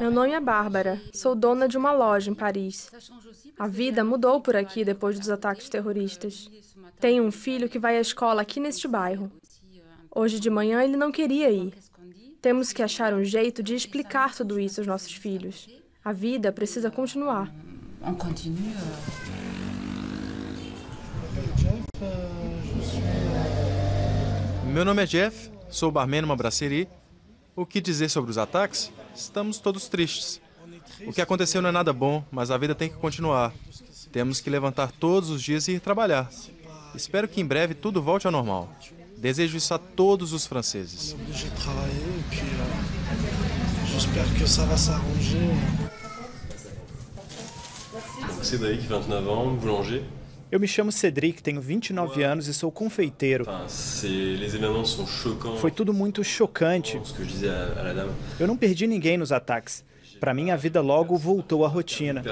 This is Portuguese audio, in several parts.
Meu nome é Bárbara. Sou dona de uma loja em Paris. A vida mudou por aqui depois dos ataques terroristas. Tenho um filho que vai à escola aqui neste bairro. Hoje de manhã ele não queria ir. Temos que achar um jeito de explicar tudo isso aos nossos filhos. A vida precisa continuar. Meu nome é Jeff, sou barman numa brasserie. O que dizer sobre os ataques? Estamos todos tristes. O que aconteceu não é nada bom, mas a vida tem que continuar. Temos que levantar todos os dias e ir trabalhar. Espero que em breve tudo volte ao normal. Desejo isso a todos os franceses. Cédric, 29 ans, boulanger. Eu me chamo Cedric, tenho 29 anos e sou confeiteiro. Foi tudo muito chocante. Eu não perdi ninguém nos ataques. Para mim, a vida logo voltou à rotina.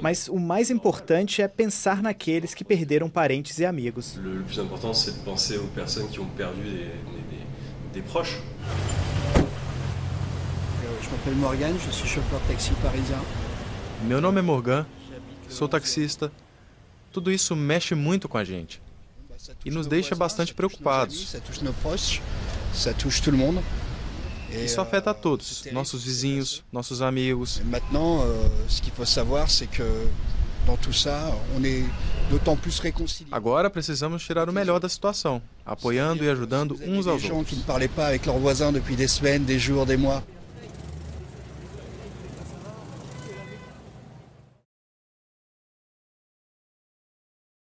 Mas o mais importante é pensar naqueles que perderam parentes e amigos. Le plus important, c'est de penser aux personnes qui ont perdu des, des, des proches. Je m'appelle Morgane, je suis chauffeur de taxi parisien. Meu nome é Morgan, sou taxista. Tudo isso mexe muito com a gente e nos deixa bastante preocupados. Isso afeta a todos, nossos vizinhos, nossos amigos. Réconciliés. Agora precisamos tirar o melhor da situação, apoiando e ajudando uns aos outros.